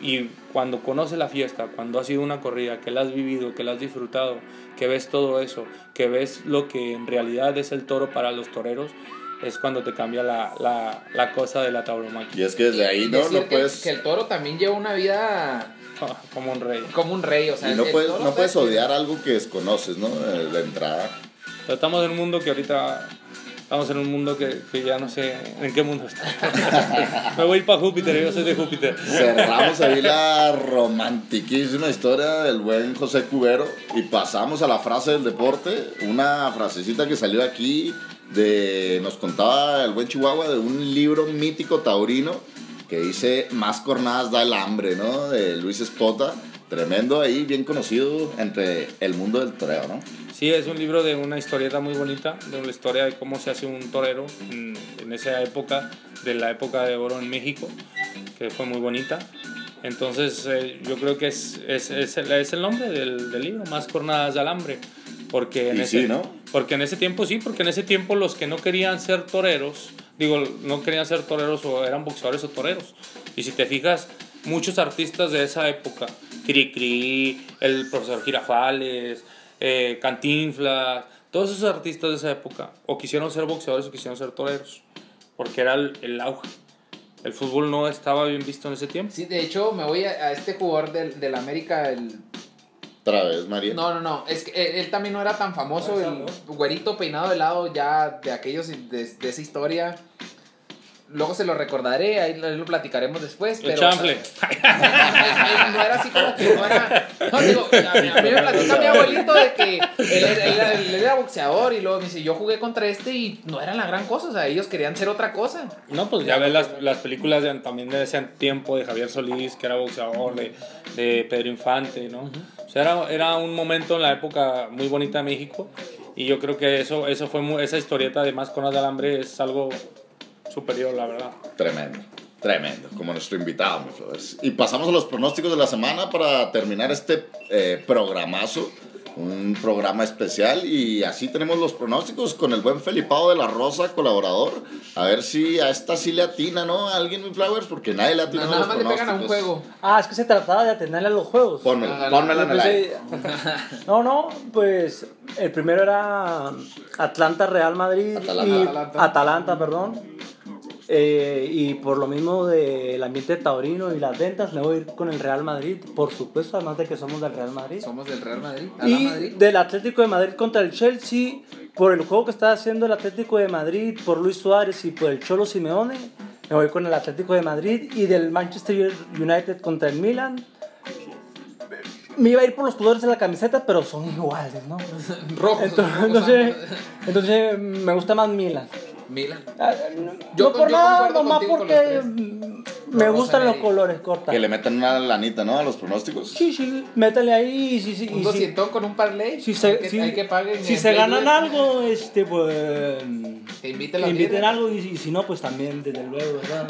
Y cuando conoces la fiesta, cuando has ido a una corrida, que la has vivido, que la has disfrutado, que ves todo eso, que ves lo que en realidad es el toro para los toreros, es cuando te cambia la, la, la cosa de la tauromaquia. Y es que desde ahí no, no que, puedes... que el toro también lleva una vida Como un rey. como un rey, o sea, Y no el puedes, no puedes odiar algo que desconoces, ¿no? Eh, De entrada. Pero estamos en un mundo que ahorita. Estamos en un mundo que, que ya no sé en qué mundo está. Me voy para Júpiter, yo soy de Júpiter. Cerramos ahí la romantiquísima historia del buen José Cubero y pasamos a la frase del deporte, una frasecita que salió aquí de nos contaba el buen Chihuahua de un libro mítico taurino que dice Más cornadas da el hambre, ¿no? De Luis Espota, tremendo ahí, bien conocido entre el mundo del toreo, ¿no? Sí, es un libro de una historieta muy bonita, de una historia de cómo se hace un torero en, en esa época, de la época de oro en México, que fue muy bonita. Entonces, eh, yo creo que es, es, es, el, es el nombre del, del libro, Más Cornadas de Alambre. Porque en, Y ese, sí, ¿no? porque en ese tiempo sí, porque en ese tiempo los que no querían ser toreros, digo, no querían ser toreros o eran boxeadores o toreros. Y si te fijas, muchos artistas de esa época, Cri Cri, el profesor Girafales, eh, Cantinflas, todos esos artistas de esa época, o quisieron ser boxeadores o quisieron ser toreros, porque era el, el auge. El fútbol no estaba bien visto en ese tiempo. Sí, de hecho, me voy a, a este jugador del, del América, el... Otra vez, María. No, no, no, es que él, él también no era tan famoso, el güerito peinado de lado ya de aquellos, de, de esa historia. Luego se lo recordaré, ahí lo, ahí lo platicaremos después. El pero, chanfle. no era así como que no era. No, digo, a mí, a mí me platica mi abuelito de que él, era- él era- él era boxeador y luego me dice: Yo jugué contra este y no era la gran cosa, o sea, ellos querían ser otra cosa. No, pues ya ves las, las películas de, también de ese tiempo de Javier Solís, que era boxeador, de, de Pedro Infante, ¿no? O sea, era, era un momento en la época muy bonita de México y yo creo que eso, eso fue muy- esa historieta de Más Conas de Alambre es algo superior, la verdad. Tremendo, tremendo, como nuestro invitado, mi Flores. Y pasamos a los pronósticos de la semana para terminar este eh, programazo, un programa especial. Y así tenemos los pronósticos con el buen Felipao de la Rosa, colaborador. A ver si a esta sí le atina, ¿no? A alguien, mi Flowers, porque nadie le atina No, a nada los más le pegan a un juego. Ah, es que se trataba de atenderle a los juegos. Pónmela, Ah, pónmela en el Yo aire. pensé- No, no, pues el primero era Atlanta Real Madrid Atalanta. y Atalanta. Atalanta, perdón. Eh, y por lo mismo del ambiente taurino y las ventas, me voy a ir con el Real Madrid, por supuesto, además de que somos del Real Madrid. Somos del Real Madrid. Y Madrid. del Atlético de Madrid contra el Chelsea, por el juego que está haciendo el Atlético de Madrid, por Luis Suárez y por el Cholo Simeone, me voy con el Atlético de Madrid y del Manchester United contra el Milan. Me iba a ir por los colores de la camiseta, pero son iguales, ¿no? Rojos. Entonces, entonces, entonces, me gusta más Milan. Milan. Ah, No, Yo no con- por yo nada, nomás porque me gustan los colores cortas. Que le metan una lanita, ¿no? A los pronósticos. Sí, sí, métale ahí y si, si, Un doscientón con un parlay. si se, que, si- hay que paguen. si se ganan algo, este, pues... Que inviten inviten algo y, y si no, pues también, desde luego, ¿verdad?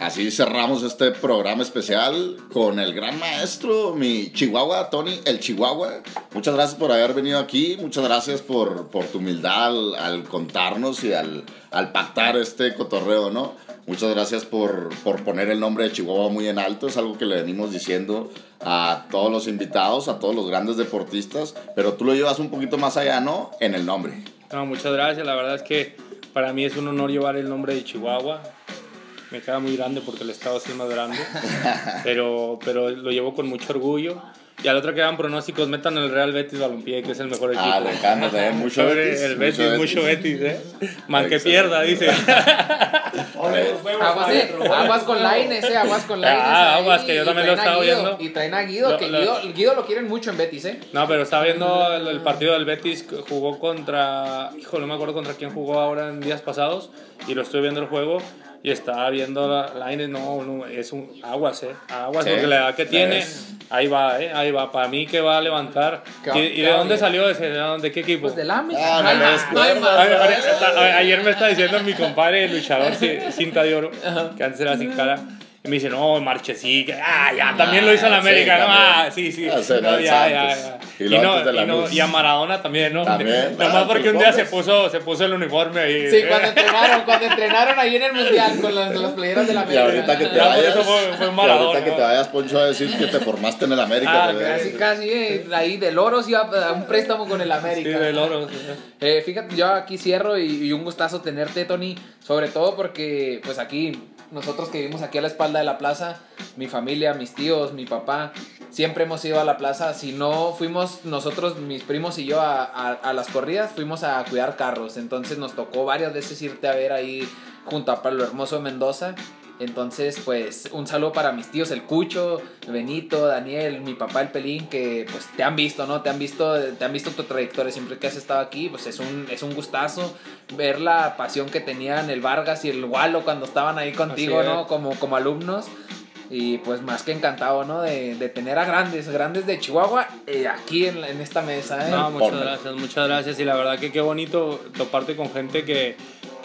Así cerramos este programa especial con el gran maestro, mi Chihuahua, Tony, el Chihuahua. Muchas gracias por haber venido aquí, muchas gracias por, por tu humildad al, contarnos y al, al pactar este cotorreo, ¿no? Muchas gracias por, por poner el nombre de Chihuahua muy en alto, es algo que le venimos diciendo a todos los invitados, a todos los grandes deportistas, pero tú lo llevas un poquito más allá, ¿no? En el nombre. No, muchas gracias. La verdad es que para mí es un honor llevar el nombre de Chihuahua. Me queda muy grande porque el estado sí es más grande. pero, pero lo llevo con mucho orgullo. Y al otro que hagan pronósticos, metan el Real Betis Balompié, que es el mejor equipo. Ah, le encanta también, mucho Sobre Betis, El mucho Betis, mucho Betis. Betis, ¿eh? Man que pierda, dice. Aguas, eh, aguas con Laines, eh, aguas con Laines. Ah, aguas, que yo también lo estaba Guido, viendo. Y traen a Guido, Lo- que lo- Guido, Guido lo quieren mucho en Betis, ¿eh? No, pero estaba viendo el, el partido del Betis, jugó contra, hijo, no me acuerdo contra quién jugó ahora en días pasados, y lo estoy viendo el juego, y estaba viendo la, la Ine, no, no, es un aguas, eh, aguas, Sí, porque la edad que tiene, ahí va, eh, ahí va, para mí que va a levantar. ¿Y, y de dónde salió ese? ¿De, qué equipo? Pues del AMES. Ah, no no hay cuerda. más. Ay, ahorita- a- ayer me está diciendo mi compadre, el luchador ci- cinta de oro, que antes era sin cara, y me dice, no, Marchesí, que- ah, ya, también lo hizo en Ah, América, sí, ¿no? también. Ah, sí, sí, Ah, sí, no, no, ya, ya, Santos. ya. Y no, y, no- luz. y a Maradona también, ¿no? También, Nomás ah, porque un día se puso, se puso el uniforme ahí. Sí, cuando entrenaron, cuando entrenaron ahí en el Mundial con las, las playeras de la Y ahorita que te por vayas, eso fue- fue y Maradona. ahorita que te vayas, Poncho, a decir que te formaste en el América. Ah. Casi, casi, eh, ahí del oro sí iba a un préstamo con el Sí, América. del oro. sí. Eh, fíjate, yo aquí cierro y, y un gustazo tenerte, Tony. Sobre todo porque, pues aquí, nosotros que vivimos aquí a la espalda de la plaza, mi familia, mis tíos, mi papá, siempre hemos ido a la plaza. Si no fuimos nosotros, mis primos y yo, a, a- a las corridas, fuimos a cuidar carros. Entonces nos tocó varias veces irte a ver ahí junto a Pablo Hermoso Mendoza. Entonces, pues, un saludo para mis tíos, el Cucho, Benito, Daniel, mi papá, el Pelín, que pues te han visto, ¿no? Te han visto, te han visto tu trayectoria siempre que has estado aquí, pues es un, es un gustazo ver la pasión que tenían el Vargas y el Walo cuando estaban ahí contigo, es. ¿no? Como, como alumnos. Y pues más que encantado, ¿no? De, de tener a grandes, grandes de Chihuahua eh, aquí en, en esta mesa, ¿eh? No, muchas gracias, muchas gracias. Y la verdad que qué bonito toparte con gente que,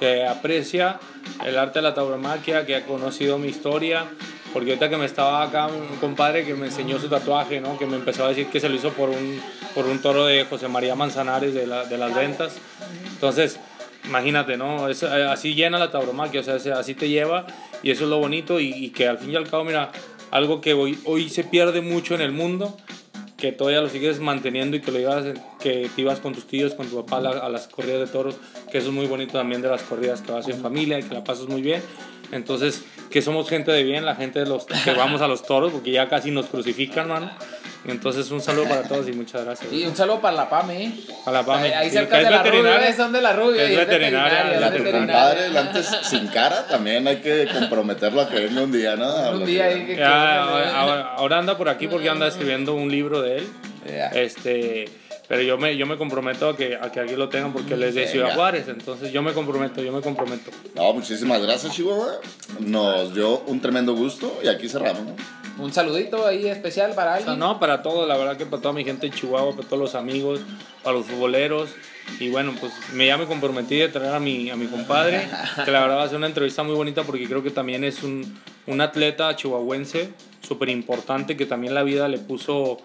que aprecia el arte de la tauromaquia, que ha conocido mi historia. Porque ahorita que me estaba acá un compadre que me enseñó su tatuaje, ¿no? que me empezó a decir que se lo hizo por un, por un toro de José María Manzanares de, la- de las ventas. Entonces, imagínate, ¿no? Es, eh, así llena la tauromaquia, o sea, se- así te lleva y eso es lo bonito y, y que al fin y al cabo, mira, algo que hoy, hoy se pierde mucho en el mundo, que todavía lo sigues manteniendo y que lo llevas, que te ibas con tus tíos, con tu papá a, la- a las corridas de toros, que eso es muy bonito también de las corridas que vas en familia y que la pasas muy bien. Entonces, que somos gente de bien, la gente de los que vamos a los toros, porque ya casi nos crucifican, mano. Entonces, un saludo para todos y muchas gracias. Y un saludo para la PAME, ¿eh? A la PAME. Ahí, ahí cerca de es la rubia, veterinaria. ¿eh? son de la rubia. Es veterinaria, es veterinaria. compadre, el antes sin cara, también hay que comprometerlo a que venga un día, ¿no? Un día ahí que- Ya, ahora, ahora anda por aquí porque anda escribiendo un libro de él. Este, pero yo me, yo me comprometo a que, a que aquí lo tengan porque él es de Ciudad. Juárez. Entonces yo me comprometo, yo me comprometo. No, muchísimas gracias, Chihuahua. Nos dio un tremendo gusto y aquí cerramos, ¿no? Un saludito ahí especial para O sea, alguien. no, para todos, la verdad que para toda mi gente en Chihuahua, para todos los amigos, para los futboleros. Y bueno, pues me ya me comprometí de traer a mi, a mi compadre, que la verdad va a ser una entrevista muy bonita porque creo que también es un, un atleta chihuahuense súper importante que también la vida le puso,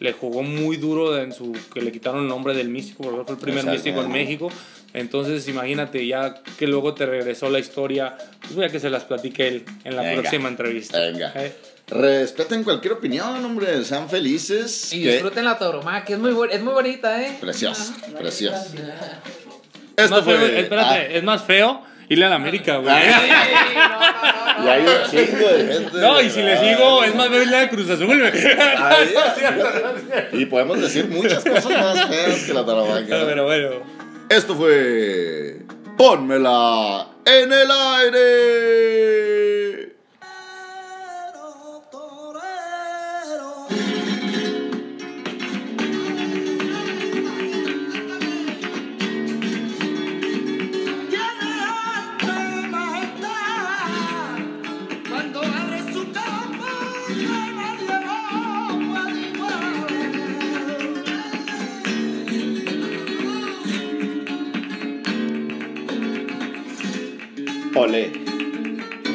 le jugó muy duro en su, que le quitaron el nombre del místico, porque fue el primer Exacto. místico en México. Entonces imagínate ya que luego te regresó la historia, pues voy a que se las platique él en la Venga. próxima entrevista. Venga. ¿Eh? Respeten cualquier opinión, hombre. Sean felices. Y que- disfruten la tauromaquia, que es muy, es muy bonita, ¿eh? Preciosa, preciosa. Es Esto más feo, fue. espérate, es más feo irle a la América, güey. Sí, no, no, no, ah, no. y hay un chingo de gente. No, y si le sigo, es más feo irle a Cruz Azul, güey. Y podemos decir muchas cosas más feas que la tarabaca. Pero bueno. Esto fue. Pónmela en el aire. Olé.